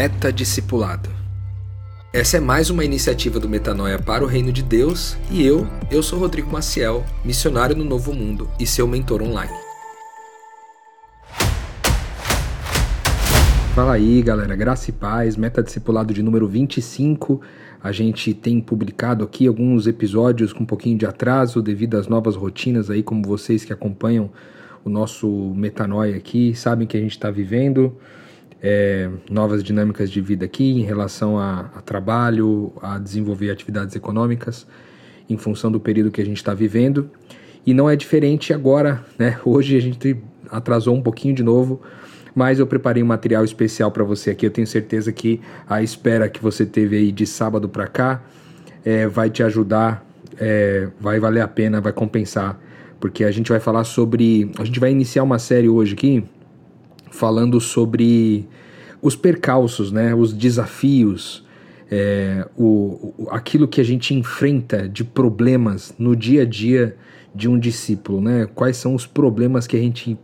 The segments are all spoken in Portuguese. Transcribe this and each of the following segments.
Meta Discipulado. Essa é mais uma iniciativa do Metanoia para o Reino de Deus e eu, eu sou Rodrigo Maciel, missionário no Novo Mundo e seu mentor online. Fala aí, galera, graça e paz, Meta Discipulado de número 25. A gente tem publicado aqui alguns episódios com um pouquinho de atraso devido às novas rotinas aí, como vocês que acompanham o nosso Metanoia aqui, sabem que a gente está vivendo é, novas dinâmicas de vida aqui em relação a, a, trabalho, a desenvolver atividades econômicas em função do período que a gente está vivendo. E não é diferente agora, né? Hoje a gente atrasou um pouquinho de novo, mas eu preparei um material especial para você aqui. Eu tenho certeza que a espera que você teve aí de sábado para cá é, vai te ajudar, é, vai valer a pena, vai compensar, porque a gente vai falar sobre. A gente vai iniciar uma série hoje aqui falando sobre os percalços, né, os desafios, é, o, o, aquilo que a gente enfrenta de problemas no dia a dia de um discípulo, né? Quais são os problemas que a gente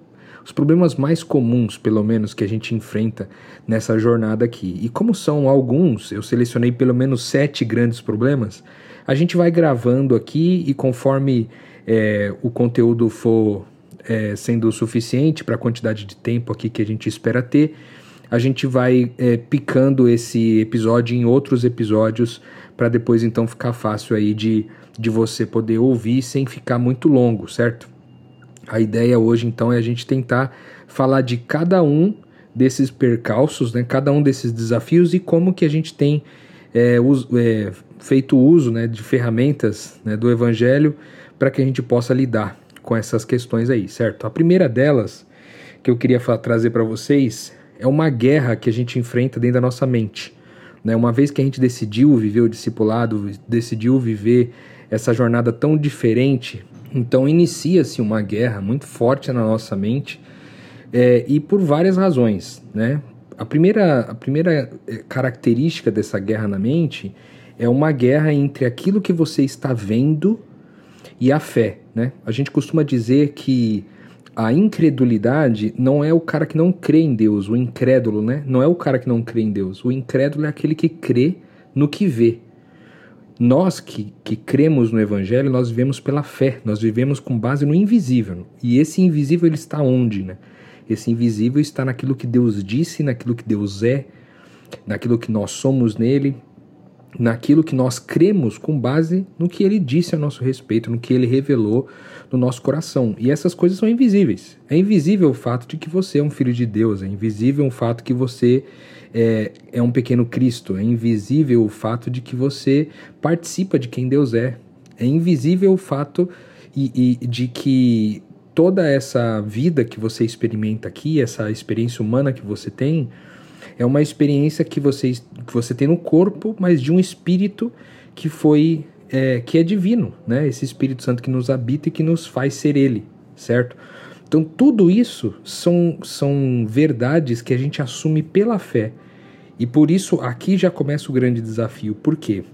os problemas mais comuns, pelo menos, que a gente enfrenta nessa jornada aqui. E como são alguns, eu selecionei pelo menos sete grandes problemas, a gente vai gravando aqui e conforme é, o conteúdo for é, sendo suficiente para a quantidade de tempo aqui que a gente espera ter, a gente vai é, picando esse episódio em outros episódios para depois então ficar fácil aí de, de você poder ouvir sem ficar muito longo, certo? A ideia hoje então é a gente tentar falar de cada um desses percalços, né, cada um desses desafios e como que a gente tem é, uso, é, feito uso né, de ferramentas né, do Evangelho para que a gente possa lidar com essas questões aí, certo? A primeira delas que eu queria trazer para vocês é uma guerra que a gente enfrenta dentro da nossa mente. Né? Uma vez que a gente decidiu viver o discipulado, decidiu viver essa jornada tão diferente, então inicia-se uma guerra muito forte na nossa mente é, e por várias razões. Né? A, primeira, a primeira é, característica dessa guerra na mente é uma guerra entre aquilo que você está vendo e a fé. Né? A gente costuma dizer que a incredulidade não é o cara que não crê em Deus, o incrédulo, né? Não é o cara que não crê em Deus. O incrédulo é aquele que crê no que vê. Nós que, que cremos no Evangelho, nós vivemos pela fé, nós vivemos com base no invisível. E esse invisível ele está onde? Né? Esse invisível está naquilo que Deus disse, naquilo que Deus é, naquilo que nós somos nele, naquilo que nós cremos com base no que ele disse a nosso respeito, no que ele revelou no nosso coração. E essas coisas são invisíveis. É invisível o fato de que você é um filho de Deus, é invisível o fato que você é, é um pequeno Cristo, é invisível o fato de que você participa de quem Deus é. É invisível o fato e, e de que toda essa vida que você experimenta aqui, essa experiência humana que você tem, é uma experiência que você, que você tem no corpo, mas de um espírito que foi é, que é divino, né? Esse Espírito Santo que nos habita e que nos faz ser Ele, certo? Então tudo isso são, são verdades que a gente assume pela fé. E por isso aqui já começa o grande desafio. Por quê?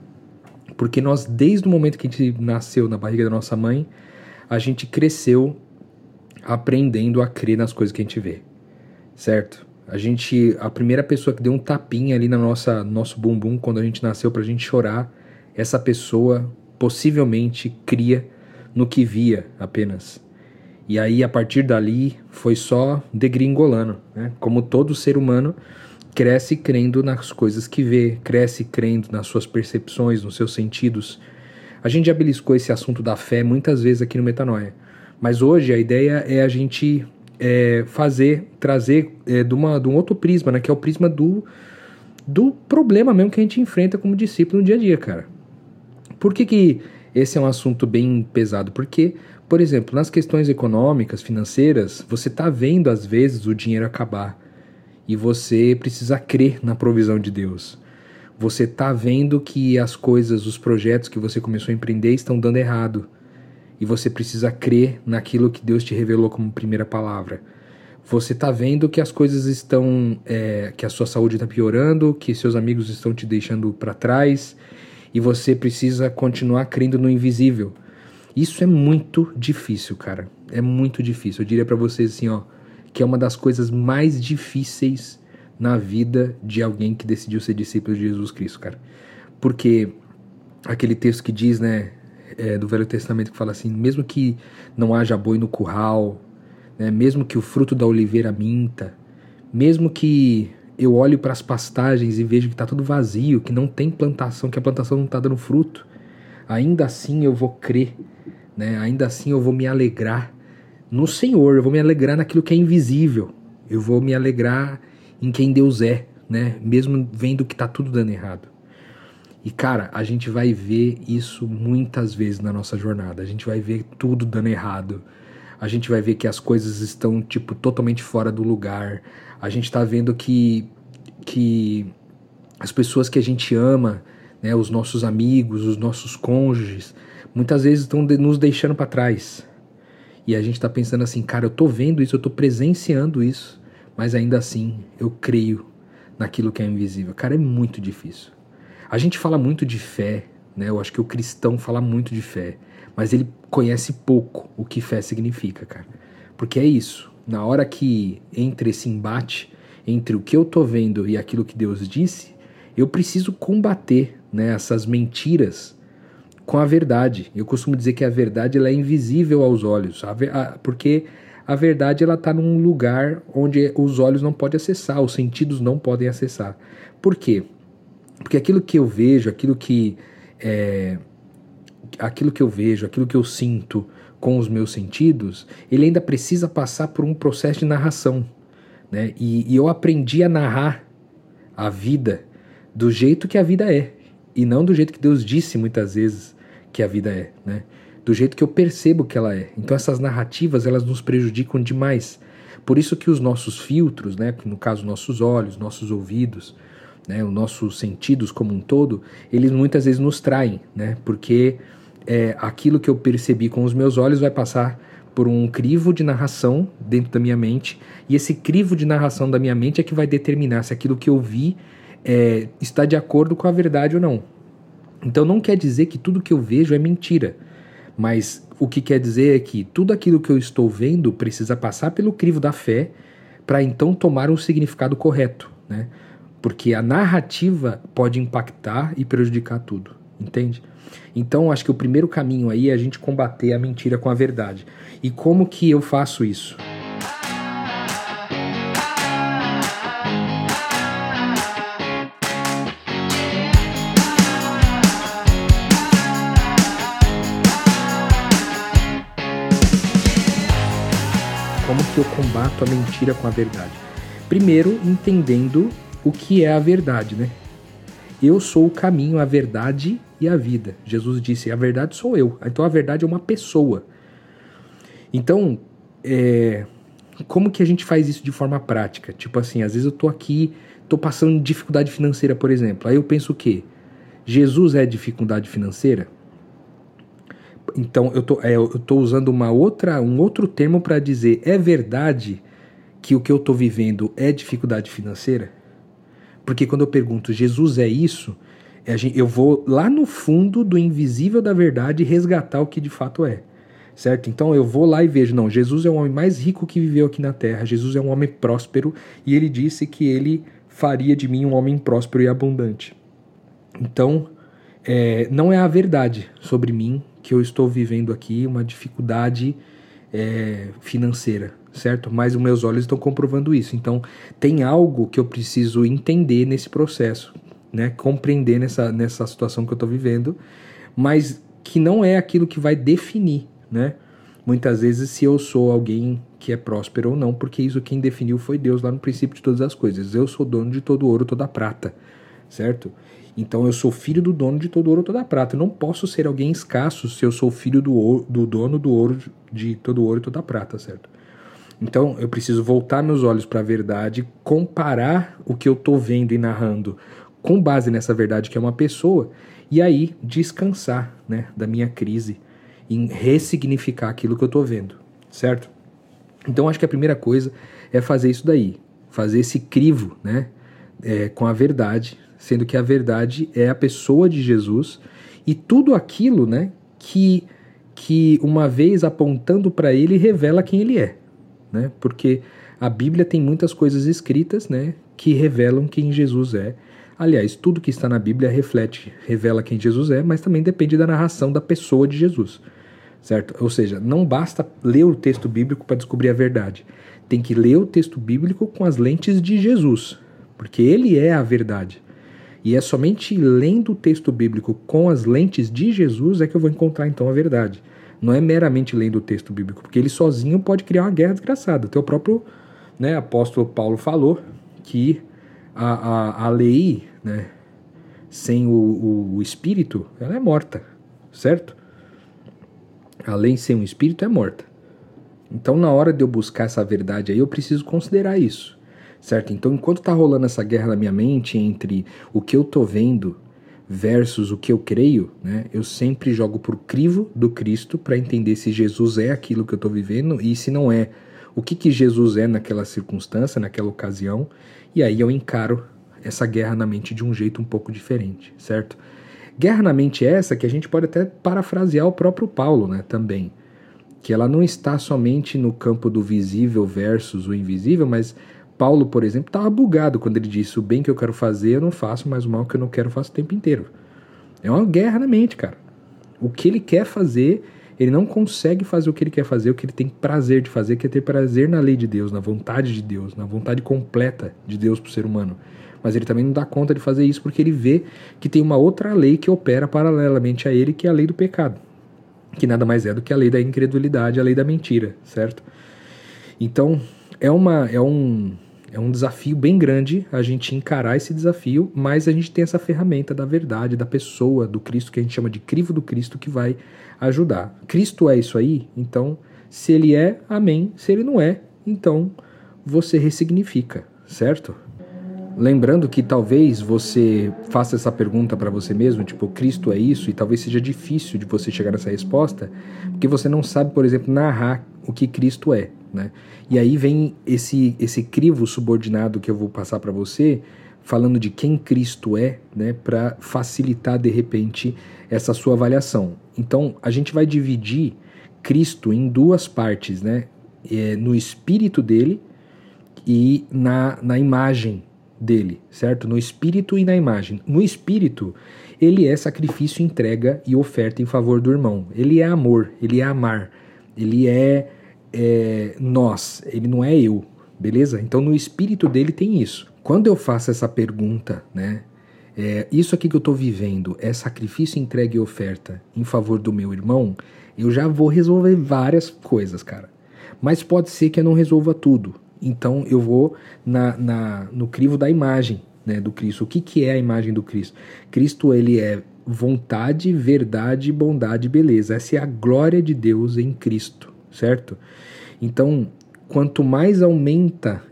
Porque nós, desde o momento que a gente nasceu na barriga da nossa mãe, a gente cresceu aprendendo a crer nas coisas que a gente vê, certo? A gente, a primeira pessoa que deu um tapinha ali na nossa nosso bumbum quando a gente nasceu pra gente chorar, essa pessoa possivelmente cria no que via apenas. E aí a partir dali foi só degringolando, né? Como todo ser humano cresce crendo nas coisas que vê, cresce crendo nas suas percepções, nos seus sentidos. A gente já beliscou esse assunto da fé muitas vezes aqui no Metanoia. Mas hoje a ideia é a gente é, fazer, trazer é, de, uma, de um outro prisma, né? Que é o prisma do, do problema mesmo que a gente enfrenta como discípulo no dia a dia, cara. Por que, que esse é um assunto bem pesado? Porque, por exemplo, nas questões econômicas, financeiras, você está vendo às vezes o dinheiro acabar e você precisa crer na provisão de Deus. Você está vendo que as coisas, os projetos que você começou a empreender estão dando errado e você precisa crer naquilo que Deus te revelou como primeira palavra. Você está vendo que as coisas estão, é, que a sua saúde está piorando, que seus amigos estão te deixando para trás e você precisa continuar crendo no invisível. Isso é muito difícil, cara. É muito difícil. Eu diria para vocês assim, ó, que é uma das coisas mais difíceis na vida de alguém que decidiu ser discípulo de Jesus Cristo, cara. Porque aquele texto que diz, né, é, do Velho Testamento que fala assim, mesmo que não haja boi no curral, né, mesmo que o fruto da oliveira minta, mesmo que eu olho para as pastagens e vejo que está tudo vazio, que não tem plantação, que a plantação não está dando fruto, ainda assim eu vou crer, né? ainda assim eu vou me alegrar no Senhor, eu vou me alegrar naquilo que é invisível, eu vou me alegrar em quem Deus é, né? mesmo vendo que está tudo dando errado. E cara, a gente vai ver isso muitas vezes na nossa jornada. A gente vai ver tudo dando errado. A gente vai ver que as coisas estão tipo totalmente fora do lugar. A gente está vendo que que as pessoas que a gente ama, né, os nossos amigos, os nossos cônjuges, muitas vezes estão nos deixando para trás. E a gente está pensando assim, cara, eu tô vendo isso, eu tô presenciando isso, mas ainda assim eu creio naquilo que é invisível. Cara, é muito difícil. A gente fala muito de fé, né? Eu acho que o cristão fala muito de fé, mas ele conhece pouco o que fé significa, cara. Porque é isso. Na hora que entra esse embate entre o que eu tô vendo e aquilo que Deus disse, eu preciso combater né, essas mentiras com a verdade. Eu costumo dizer que a verdade ela é invisível aos olhos, porque a verdade ela está num lugar onde os olhos não podem acessar, os sentidos não podem acessar. Por quê? Porque aquilo que eu vejo, aquilo que é, aquilo que eu vejo, aquilo que eu sinto com os meus sentidos, ele ainda precisa passar por um processo de narração, né? E, e eu aprendi a narrar a vida do jeito que a vida é e não do jeito que Deus disse muitas vezes que a vida é, né? Do jeito que eu percebo que ela é. Então essas narrativas elas nos prejudicam demais. Por isso que os nossos filtros, né, no caso nossos olhos, nossos ouvidos, né, os nossos sentidos como um todo, eles muitas vezes nos traem, né, porque é, aquilo que eu percebi com os meus olhos vai passar por um crivo de narração dentro da minha mente, e esse crivo de narração da minha mente é que vai determinar se aquilo que eu vi é, está de acordo com a verdade ou não. Então não quer dizer que tudo que eu vejo é mentira, mas o que quer dizer é que tudo aquilo que eu estou vendo precisa passar pelo crivo da fé para então tomar um significado correto, né? Porque a narrativa pode impactar e prejudicar tudo, entende? Então, acho que o primeiro caminho aí é a gente combater a mentira com a verdade. E como que eu faço isso? Como que eu combato a mentira com a verdade? Primeiro, entendendo o que é a verdade, né? Eu sou o caminho, a verdade e a vida. Jesus disse: a verdade sou eu. Então a verdade é uma pessoa. Então, é, como que a gente faz isso de forma prática? Tipo assim, às vezes eu tô aqui, tô passando dificuldade financeira, por exemplo. Aí eu penso o quê? Jesus é dificuldade financeira? Então eu tô, é, eu tô usando uma outra, um outro termo para dizer é verdade que o que eu tô vivendo é dificuldade financeira? Porque quando eu pergunto, Jesus é isso? É eu vou lá no fundo do invisível da verdade resgatar o que de fato é. Certo? Então eu vou lá e vejo, não, Jesus é o homem mais rico que viveu aqui na terra, Jesus é um homem próspero e ele disse que ele faria de mim um homem próspero e abundante. Então, é, não é a verdade sobre mim que eu estou vivendo aqui, uma dificuldade é, financeira certo? Mas os meus olhos estão comprovando isso. Então, tem algo que eu preciso entender nesse processo, né? Compreender nessa, nessa situação que eu estou vivendo, mas que não é aquilo que vai definir, né? Muitas vezes se eu sou alguém que é próspero ou não, porque isso quem definiu foi Deus lá no princípio de todas as coisas. Eu sou dono de todo ouro, toda prata, certo? Então eu sou filho do dono de todo ouro, toda prata. Eu não posso ser alguém escasso se eu sou filho do, ouro, do dono do ouro de todo ouro e toda prata, certo? Então eu preciso voltar meus olhos para a verdade, comparar o que eu estou vendo e narrando com base nessa verdade que é uma pessoa, e aí descansar né, da minha crise em ressignificar aquilo que eu estou vendo, certo? Então acho que a primeira coisa é fazer isso daí, fazer esse crivo né, é, com a verdade, sendo que a verdade é a pessoa de Jesus e tudo aquilo né, que, que uma vez apontando para ele revela quem ele é né? Porque a Bíblia tem muitas coisas escritas, né? que revelam quem Jesus é. Aliás, tudo que está na Bíblia reflete, revela quem Jesus é, mas também depende da narração da pessoa de Jesus. Certo? Ou seja, não basta ler o texto bíblico para descobrir a verdade. Tem que ler o texto bíblico com as lentes de Jesus, porque ele é a verdade. E é somente lendo o texto bíblico com as lentes de Jesus é que eu vou encontrar então a verdade. Não é meramente lendo o texto bíblico, porque ele sozinho pode criar uma guerra desgraçada. Até o próprio né, apóstolo Paulo falou que a, a, a lei, né, sem o, o, o espírito, ela é morta, certo? A lei sem o espírito é morta. Então, na hora de eu buscar essa verdade aí, eu preciso considerar isso, certo? Então, enquanto tá rolando essa guerra na minha mente entre o que eu tô vendo versus o que eu creio, né? Eu sempre jogo por crivo do Cristo para entender se Jesus é aquilo que eu tô vivendo e se não é, o que que Jesus é naquela circunstância, naquela ocasião, e aí eu encaro essa guerra na mente de um jeito um pouco diferente, certo? Guerra na mente é essa que a gente pode até parafrasear o próprio Paulo, né, também, que ela não está somente no campo do visível versus o invisível, mas Paulo, por exemplo, estava bugado quando ele disse: o bem que eu quero fazer eu não faço, mas o mal que eu não quero faço o tempo inteiro. É uma guerra na mente, cara. O que ele quer fazer, ele não consegue fazer o que ele quer fazer, o que ele tem prazer de fazer, que é ter prazer na lei de Deus, na vontade de Deus, na vontade completa de Deus para o ser humano. Mas ele também não dá conta de fazer isso porque ele vê que tem uma outra lei que opera paralelamente a ele, que é a lei do pecado, que nada mais é do que a lei da incredulidade, a lei da mentira, certo? Então, é, uma, é, um, é um desafio bem grande a gente encarar esse desafio, mas a gente tem essa ferramenta da verdade, da pessoa, do Cristo, que a gente chama de crivo do Cristo, que vai ajudar. Cristo é isso aí, então, se ele é, amém. Se ele não é, então você ressignifica, certo? Lembrando que talvez você faça essa pergunta para você mesmo, tipo, Cristo é isso, e talvez seja difícil de você chegar nessa resposta, porque você não sabe, por exemplo, narrar o que Cristo é, né? E aí vem esse esse crivo subordinado que eu vou passar para você, falando de quem Cristo é, né, para facilitar de repente essa sua avaliação. Então, a gente vai dividir Cristo em duas partes, né? É, no espírito dele e na, na imagem dele, certo? No espírito e na imagem. No espírito, ele é sacrifício, entrega e oferta em favor do irmão. Ele é amor, ele é amar, ele é, é nós, ele não é eu, beleza? Então no espírito dele tem isso. Quando eu faço essa pergunta, né? É, isso aqui que eu estou vivendo é sacrifício, entrega e oferta em favor do meu irmão, eu já vou resolver várias coisas, cara. Mas pode ser que eu não resolva tudo. Então eu vou na, na, no crivo da imagem né, do Cristo. O que, que é a imagem do Cristo? Cristo ele é vontade, verdade, bondade e beleza. Essa é a glória de Deus em Cristo, certo? Então, quanto mais aumenta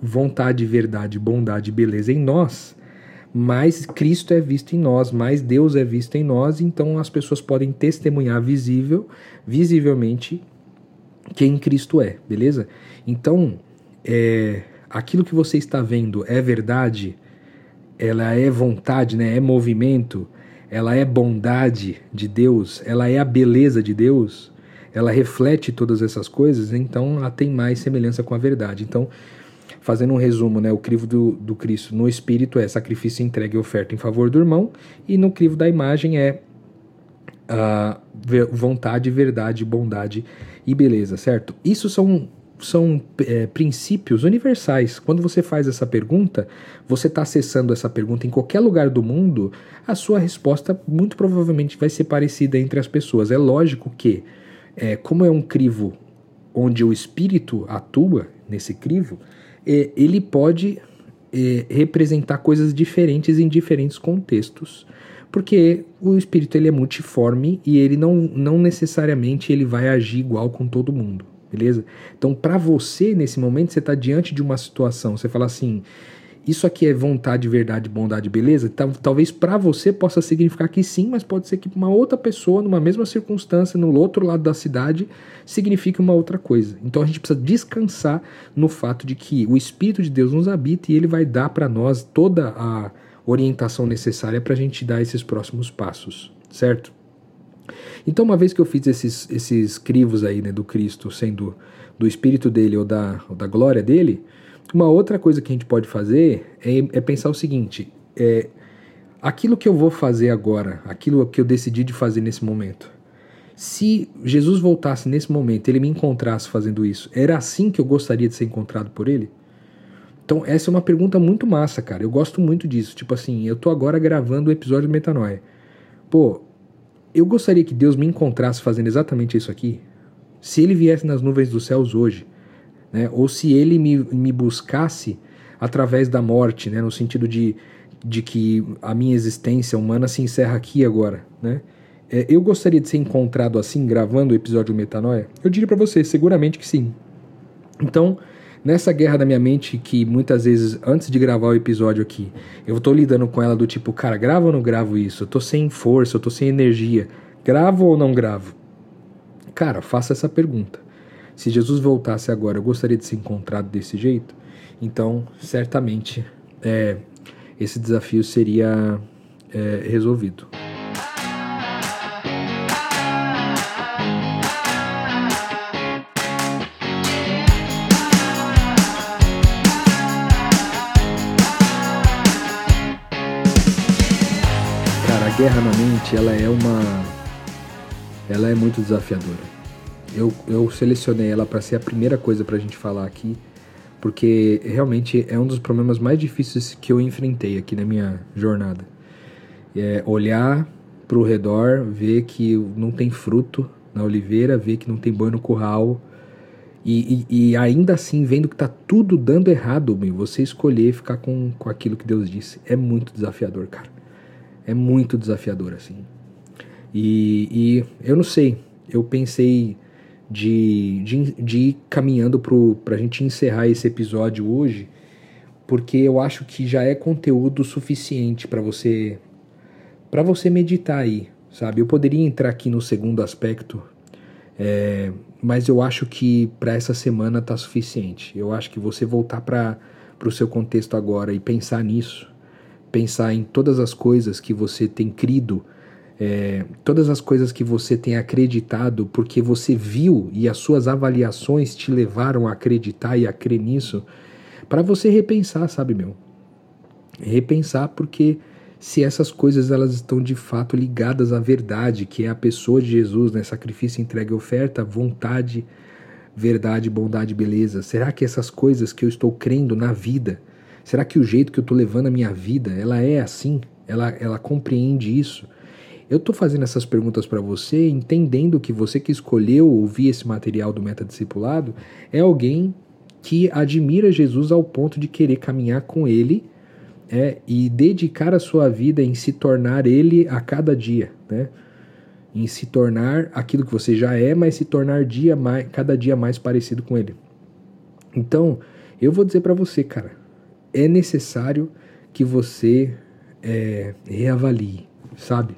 vontade, verdade, bondade e beleza em nós, mais Cristo é visto em nós, mais Deus é visto em nós, então as pessoas podem testemunhar visível, visivelmente quem Cristo é, beleza? Então, é, aquilo que você está vendo é verdade, ela é vontade, né? é movimento, ela é bondade de Deus, ela é a beleza de Deus, ela reflete todas essas coisas, então ela tem mais semelhança com a verdade. Então, fazendo um resumo, né, o crivo do, do Cristo no espírito é sacrifício, entrega e oferta em favor do irmão, e no crivo da imagem é uh, vontade, verdade, bondade e beleza, certo? Isso são são é, princípios universais. Quando você faz essa pergunta, você está acessando essa pergunta em qualquer lugar do mundo, a sua resposta muito provavelmente vai ser parecida entre as pessoas. É lógico que, é, como é um crivo onde o espírito atua nesse crivo, é, ele pode é, representar coisas diferentes em diferentes contextos porque o espírito ele é multiforme e ele não, não necessariamente ele vai agir igual com todo mundo beleza? Então, para você, nesse momento, você está diante de uma situação, você fala assim: isso aqui é vontade, verdade, bondade, beleza? Talvez para você possa significar que sim, mas pode ser que uma outra pessoa, numa mesma circunstância, no outro lado da cidade, signifique uma outra coisa. Então a gente precisa descansar no fato de que o Espírito de Deus nos habita e ele vai dar para nós toda a orientação necessária para a gente dar esses próximos passos, certo? Então, uma vez que eu fiz esses, esses crivos aí, né, do Cristo, sendo do espírito dele ou da, ou da glória dele, Uma outra coisa que a gente pode fazer é, é pensar o seguinte: é, aquilo que eu vou fazer agora, aquilo que eu decidi de fazer nesse momento, se Jesus voltasse nesse momento, ele me encontrasse fazendo isso, era assim que eu gostaria de ser encontrado por ele? Então, essa é uma pergunta muito massa, cara. Eu gosto muito disso. Tipo assim, eu tô agora gravando o episódio do Metanoia. Pô, eu gostaria que Deus me encontrasse fazendo exatamente isso aqui. Se ele viesse nas nuvens dos céus hoje, né? Ou se ele me, me buscasse através da morte, né? No sentido de, de que a minha existência humana se encerra aqui agora, né? É, eu gostaria de ser encontrado assim, gravando o episódio Metanoia? Eu diria para você, seguramente que sim. Então, nessa guerra da minha mente, que muitas vezes, antes de gravar o episódio aqui, eu tô lidando com ela do tipo, cara, gravo ou não gravo isso? Eu tô sem força, eu tô sem energia. Gravo ou não gravo? Cara, faça essa pergunta. Se Jesus voltasse agora, eu gostaria de ser encontrado desse jeito? Então, certamente, é, esse desafio seria é, resolvido. Guerra na mente, ela é uma. Ela é muito desafiadora. Eu, eu selecionei ela para ser a primeira coisa para a gente falar aqui, porque realmente é um dos problemas mais difíceis que eu enfrentei aqui na minha jornada. É olhar para o redor, ver que não tem fruto na oliveira, ver que não tem boi no curral, e, e, e, ainda assim, vendo que tá tudo dando errado, meu, você escolher ficar com, com aquilo que Deus disse é muito desafiador, cara. É muito desafiador, assim. E, e eu não sei, eu pensei de, de, de ir caminhando para a gente encerrar esse episódio hoje, porque eu acho que já é conteúdo suficiente para você para você meditar aí, sabe? Eu poderia entrar aqui no segundo aspecto, é, mas eu acho que para essa semana tá suficiente. Eu acho que você voltar para o seu contexto agora e pensar nisso, pensar em todas as coisas que você tem crido é, todas as coisas que você tem acreditado porque você viu e as suas avaliações te levaram a acreditar e a crer nisso, para você repensar, sabe, meu? Repensar porque se essas coisas elas estão de fato ligadas à verdade, que é a pessoa de Jesus, né? Sacrifício, entrega oferta, vontade, verdade, bondade, beleza. Será que essas coisas que eu estou crendo na vida, será que o jeito que eu estou levando a minha vida, ela é assim? Ela, ela compreende isso? Eu estou fazendo essas perguntas para você, entendendo que você que escolheu ouvir esse material do Metadiscipulado é alguém que admira Jesus ao ponto de querer caminhar com ele é, e dedicar a sua vida em se tornar ele a cada dia, né? Em se tornar aquilo que você já é, mas se tornar dia mais, cada dia mais parecido com ele. Então, eu vou dizer para você, cara, é necessário que você é, reavalie, sabe?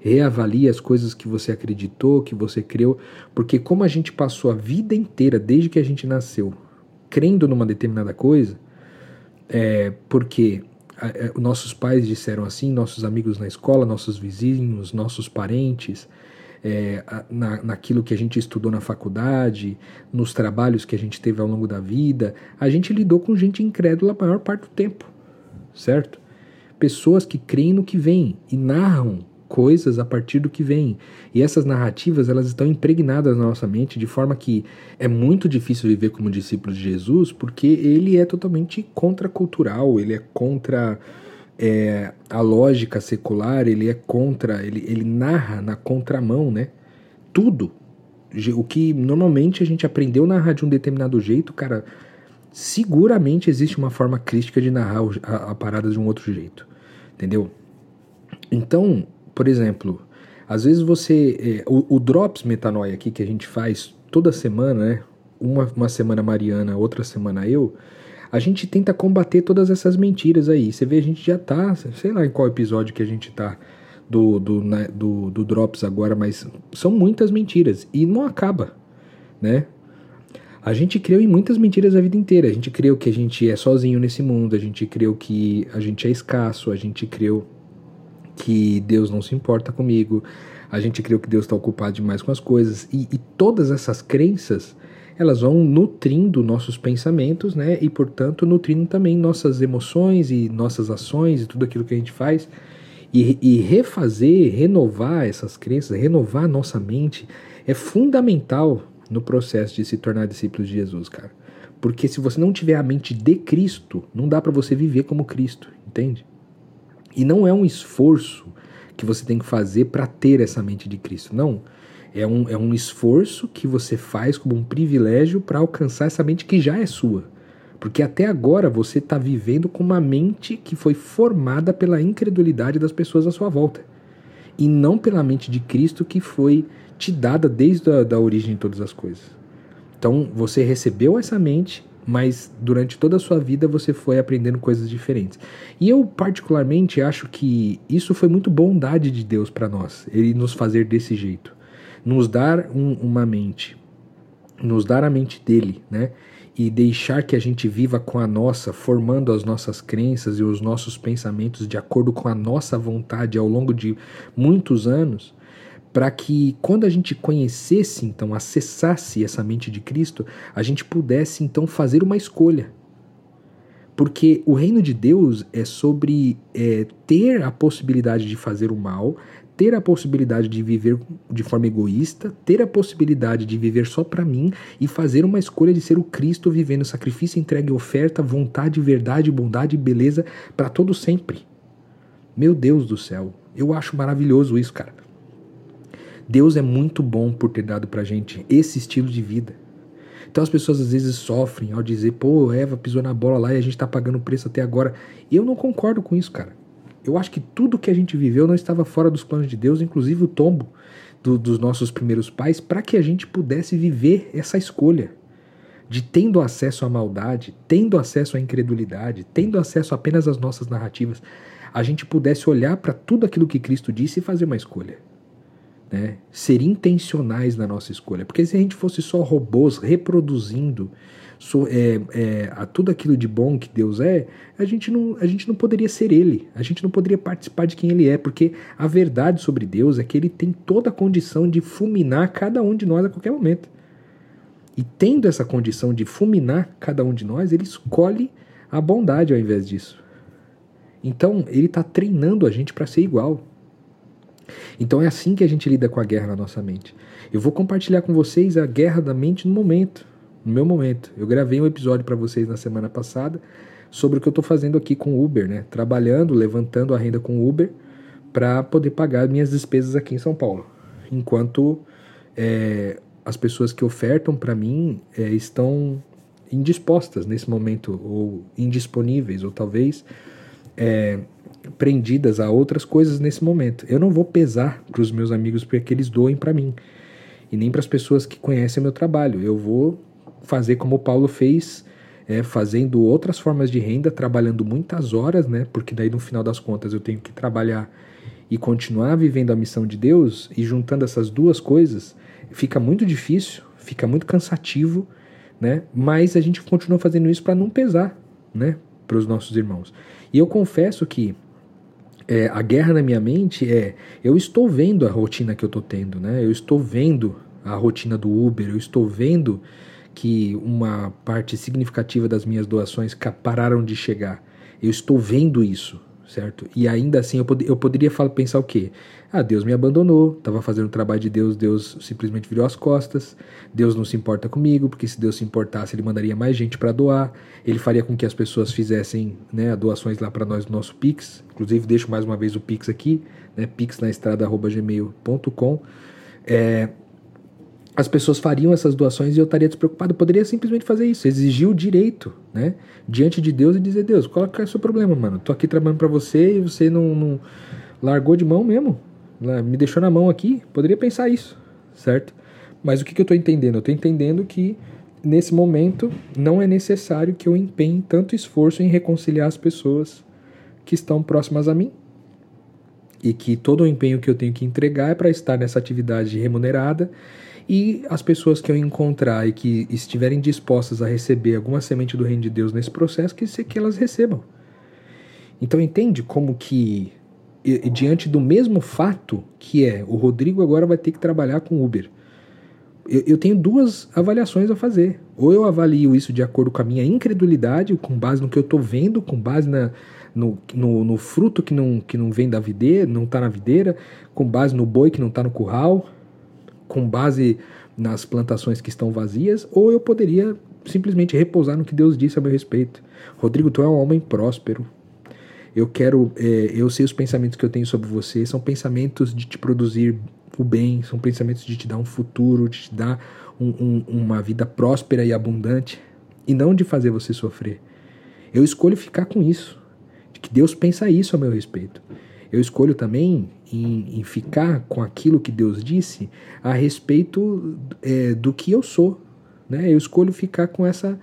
reavalie as coisas que você acreditou, que você creu, porque como a gente passou a vida inteira, desde que a gente nasceu, crendo numa determinada coisa, é, porque é, nossos pais disseram assim, nossos amigos na escola, nossos vizinhos, nossos parentes, é, na, naquilo que a gente estudou na faculdade, nos trabalhos que a gente teve ao longo da vida, a gente lidou com gente incrédula a maior parte do tempo, certo? Pessoas que creem no que vem e narram coisas a partir do que vem. E essas narrativas, elas estão impregnadas na nossa mente de forma que é muito difícil viver como discípulo de Jesus, porque ele é totalmente contracultural, ele é contra é, a lógica secular, ele é contra, ele, ele narra na contramão, né? Tudo. O que normalmente a gente aprendeu narrar de um determinado jeito, cara, seguramente existe uma forma crítica de narrar a, a parada de um outro jeito. Entendeu? Então, por exemplo, às vezes você. É, o, o, Drops Metanoia aqui que a gente faz toda semana, né? Uma, uma semana Mariana, outra semana eu. A gente tenta combater todas essas mentiras aí. Você vê, a gente já tá. Sei lá em qual episódio que a gente tá do, do, né, do, do Drops agora, mas são muitas mentiras. E não acaba, né? A gente criou em muitas mentiras a vida inteira. A gente criou que a gente é sozinho nesse mundo, a gente criou que a gente é escasso, a gente criou que Deus não se importa comigo, a gente creu que Deus está ocupado demais com as coisas, e, e todas essas crenças, elas vão nutrindo nossos pensamentos, né? E portanto nutrindo também nossas emoções e nossas ações e tudo aquilo que a gente faz. E, e refazer, renovar essas crenças, renovar nossa mente é fundamental no processo de se tornar discípulo de Jesus, cara. Porque se você não tiver a mente de Cristo, não dá para você viver como Cristo, entende? E não é um esforço que você tem que fazer para ter essa mente de Cristo, não. É um, é um esforço que você faz como um privilégio para alcançar essa mente que já é sua. Porque até agora você está vivendo com uma mente que foi formada pela incredulidade das pessoas à sua volta. E não pela mente de Cristo que foi te dada desde a da origem de todas as coisas. Então você recebeu essa mente, mas durante toda a sua vida você foi aprendendo coisas diferentes. E eu, particularmente, acho que isso foi muito bondade de Deus para nós, ele nos fazer desse jeito. Nos dar um, uma mente, nos dar a mente dele, né? e deixar que a gente viva com a nossa, formando as nossas crenças e os nossos pensamentos de acordo com a nossa vontade ao longo de muitos anos, para que quando a gente conhecesse, então, acessasse essa mente de Cristo, a gente pudesse então fazer uma escolha. Porque o reino de Deus é sobre é, ter a possibilidade de fazer o mal, ter a possibilidade de viver de forma egoísta, ter a possibilidade de viver só para mim e fazer uma escolha de ser o Cristo vivendo sacrifício, entrega e oferta, vontade, verdade, bondade e beleza para todo sempre. Meu Deus do céu, eu acho maravilhoso isso, cara. Deus é muito bom por ter dado pra gente esse estilo de vida. Então as pessoas às vezes sofrem ao dizer, pô, Eva pisou na bola lá e a gente tá pagando preço até agora. Eu não concordo com isso, cara. Eu acho que tudo que a gente viveu não estava fora dos planos de Deus, inclusive o tombo do, dos nossos primeiros pais, para que a gente pudesse viver essa escolha de tendo acesso à maldade, tendo acesso à incredulidade, tendo acesso apenas às nossas narrativas, a gente pudesse olhar para tudo aquilo que Cristo disse e fazer uma escolha. Né? Ser intencionais na nossa escolha. Porque se a gente fosse só robôs reproduzindo so, é, é, a tudo aquilo de bom que Deus é, a gente, não, a gente não poderia ser Ele, a gente não poderia participar de quem Ele é, porque a verdade sobre Deus é que Ele tem toda a condição de fulminar cada um de nós a qualquer momento. E tendo essa condição de fulminar cada um de nós, Ele escolhe a bondade ao invés disso. Então, Ele está treinando a gente para ser igual. Então é assim que a gente lida com a guerra na nossa mente. Eu vou compartilhar com vocês a guerra da mente no momento no meu momento. Eu gravei um episódio para vocês na semana passada sobre o que eu estou fazendo aqui com Uber, né? Trabalhando, levantando a renda com Uber para poder pagar minhas despesas aqui em São Paulo. Enquanto é, as pessoas que ofertam para mim é, estão indispostas nesse momento, ou indisponíveis, ou talvez é, prendidas a outras coisas nesse momento. Eu não vou pesar para os meus amigos para que eles doem para mim, e nem para as pessoas que conhecem meu trabalho. Eu vou fazer como o Paulo fez, é, fazendo outras formas de renda, trabalhando muitas horas, né? Porque daí no final das contas eu tenho que trabalhar e continuar vivendo a missão de Deus e juntando essas duas coisas, fica muito difícil, fica muito cansativo, né? Mas a gente continua fazendo isso para não pesar, né? Para os nossos irmãos. E eu confesso que é, a guerra na minha mente é eu estou vendo a rotina que eu estou tendo, né? Eu estou vendo a rotina do Uber, eu estou vendo que uma parte significativa das minhas doações pararam de chegar. Eu estou vendo isso, certo? E ainda assim eu, pod eu poderia falar, pensar o quê? Ah, Deus me abandonou, estava fazendo o trabalho de Deus, Deus simplesmente virou as costas, Deus não se importa comigo, porque se Deus se importasse, Ele mandaria mais gente para doar, Ele faria com que as pessoas fizessem né, doações lá para nós no nosso Pix, inclusive deixo mais uma vez o Pix aqui, né, pixnaestrada.gmail.com. É, as pessoas fariam essas doações e eu estaria despreocupado. Eu poderia simplesmente fazer isso, exigir o direito, né? Diante de Deus e dizer: Deus, qual é o seu problema, mano? Tô aqui trabalhando para você e você não, não, largou de mão mesmo, né? me deixou na mão aqui. Poderia pensar isso, certo? Mas o que, que eu estou entendendo? Eu estou entendendo que nesse momento não é necessário que eu empenhe tanto esforço em reconciliar as pessoas que estão próximas a mim. E que todo o empenho que eu tenho que entregar é para estar nessa atividade remunerada e as pessoas que eu encontrar e que estiverem dispostas a receber alguma semente do reino de Deus nesse processo, que, que elas recebam. Então entende como que, diante do mesmo fato que é, o Rodrigo agora vai ter que trabalhar com Uber. eu, eu tenho duas avaliações a fazer. Ou eu avalio isso de acordo com a minha incredulidade, com base no que eu estou vendo, com base na, no, no, no, fruto que não, que não vem da videira, não está na videira, com base no boi que não está no curral, com base nas plantações que estão vazias, ou eu poderia simplesmente repousar no que Deus disse a meu respeito. Rodrigo, tu é um homem próspero. Eu quero, é, eu sei os pensamentos que eu tenho sobre você, são pensamentos de te produzir o bem, são pensamentos de te dar um futuro, de te dar um, um, uma vida próspera e abundante, e não de fazer você sofrer. Eu escolho ficar com isso, de que Deus pensa isso a meu respeito. Eu escolho também em, em ficar com aquilo que Deus disse a respeito é, do que eu sou. Né? Eu escolho ficar com essa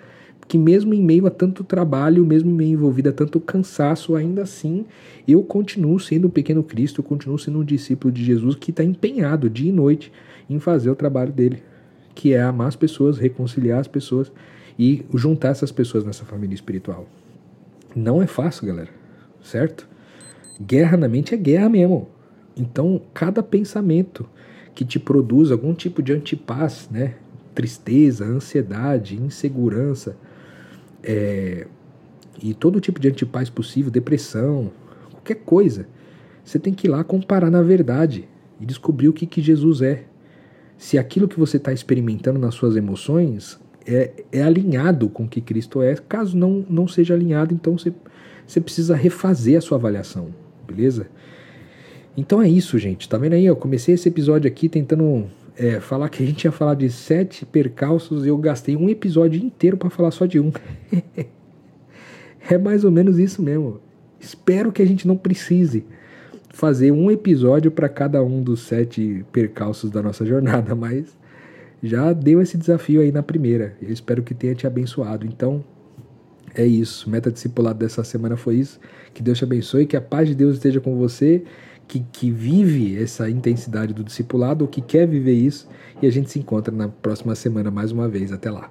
que mesmo em meio a tanto trabalho, mesmo em meio envolvido a tanto cansaço, ainda assim eu continuo sendo o pequeno Cristo, eu continuo sendo um discípulo de Jesus que está empenhado dia e noite em fazer o trabalho dele, que é amar as pessoas, reconciliar as pessoas e juntar essas pessoas nessa família espiritual. Não é fácil, galera, certo? Guerra na mente é guerra mesmo. Então, cada pensamento que te produz algum tipo de antipaz, né? Tristeza, ansiedade, insegurança, é, e todo tipo de antipaz possível, depressão, qualquer coisa, você tem que ir lá comparar na verdade e descobrir o que, que Jesus é. Se aquilo que você está experimentando nas suas emoções é, é alinhado com o que Cristo é, caso não, não seja alinhado, então você, você precisa refazer a sua avaliação, beleza? Então é isso, gente. Tá vendo aí? Eu comecei esse episódio aqui tentando é, falar que a gente ia falar de sete percalços e eu gastei um episódio inteiro para falar só de um. é mais ou menos isso mesmo. Espero que a gente não precise fazer um episódio para cada um dos sete percalços da nossa jornada, mas já deu esse desafio aí na primeira. Eu espero que tenha te abençoado. Então, é isso. Meta discipulado dessa semana foi isso. Que Deus te abençoe, que a paz de Deus esteja com você que, que vive essa intensidade do discipulado ou que quer viver isso. E a gente se encontra na próxima semana mais uma vez. Até lá.